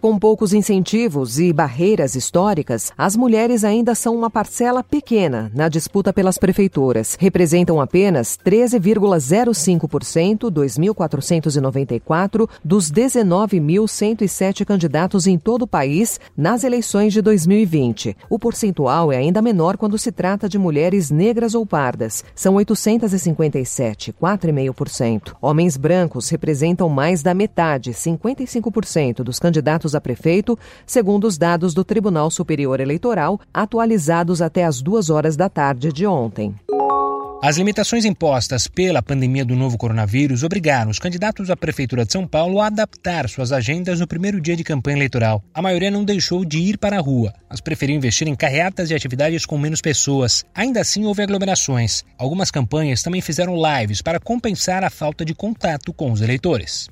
Com poucos incentivos e barreiras históricas, as mulheres ainda são uma parcela pequena na disputa pelas prefeituras. Representam apenas 13,05%, 2.494, dos 19.107 candidatos em todo o país nas eleições de 2020. O percentual é ainda menor quando se trata de mulheres negras ou pardas. São 857, 4,5%. Homens brancos representam mais da metade, 55% dos candidatos a prefeito, segundo os dados do Tribunal Superior Eleitoral, atualizados até as duas horas da tarde de ontem. As limitações impostas pela pandemia do novo coronavírus obrigaram os candidatos à Prefeitura de São Paulo a adaptar suas agendas no primeiro dia de campanha eleitoral. A maioria não deixou de ir para a rua, mas preferiu investir em carreatas e atividades com menos pessoas. Ainda assim, houve aglomerações. Algumas campanhas também fizeram lives para compensar a falta de contato com os eleitores.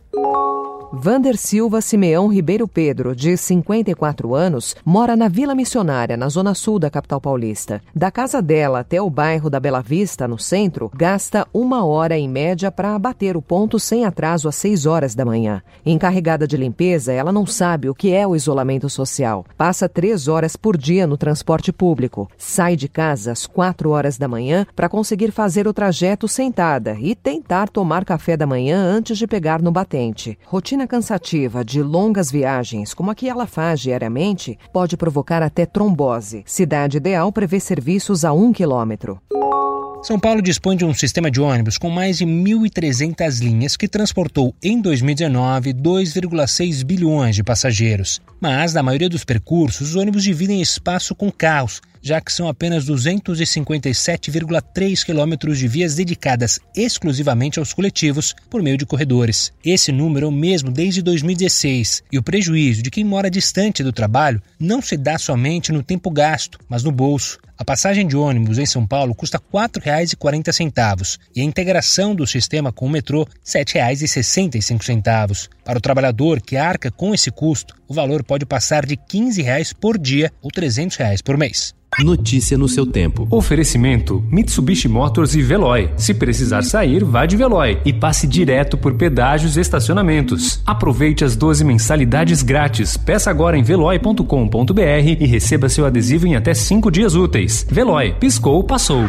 Vander Silva Simeão Ribeiro Pedro, de 54 anos, mora na Vila Missionária, na zona sul da capital paulista. Da casa dela até o bairro da Bela Vista, no centro, gasta uma hora em média para abater o ponto sem atraso às 6 horas da manhã. Encarregada de limpeza, ela não sabe o que é o isolamento social. Passa três horas por dia no transporte público. Sai de casa às 4 horas da manhã para conseguir fazer o trajeto sentada e tentar tomar café da manhã antes de pegar no batente. Rotina rotina cansativa de longas viagens, como a que ela faz diariamente, pode provocar até trombose. Cidade ideal prevê serviços a um quilômetro. São Paulo dispõe de um sistema de ônibus com mais de 1.300 linhas que transportou em 2019 2,6 bilhões de passageiros. Mas, na maioria dos percursos, os ônibus dividem espaço com carros, já que são apenas 257,3 quilômetros de vias dedicadas exclusivamente aos coletivos por meio de corredores. Esse número é o mesmo desde 2016 e o prejuízo de quem mora distante do trabalho não se dá somente no tempo gasto, mas no bolso. A passagem de ônibus em São Paulo custa R$ 4,40 e a integração do sistema com o metrô R$ 7,65. Para o trabalhador que arca com esse custo, o valor pode passar de 15 reais por dia ou 300 reais por mês. Notícia no seu tempo. Oferecimento: Mitsubishi Motors e Veloy. Se precisar sair, vá de Veloy e passe direto por pedágios e estacionamentos. Aproveite as 12 mensalidades grátis. Peça agora em veloy.com.br e receba seu adesivo em até 5 dias úteis. Veloy, piscou, passou.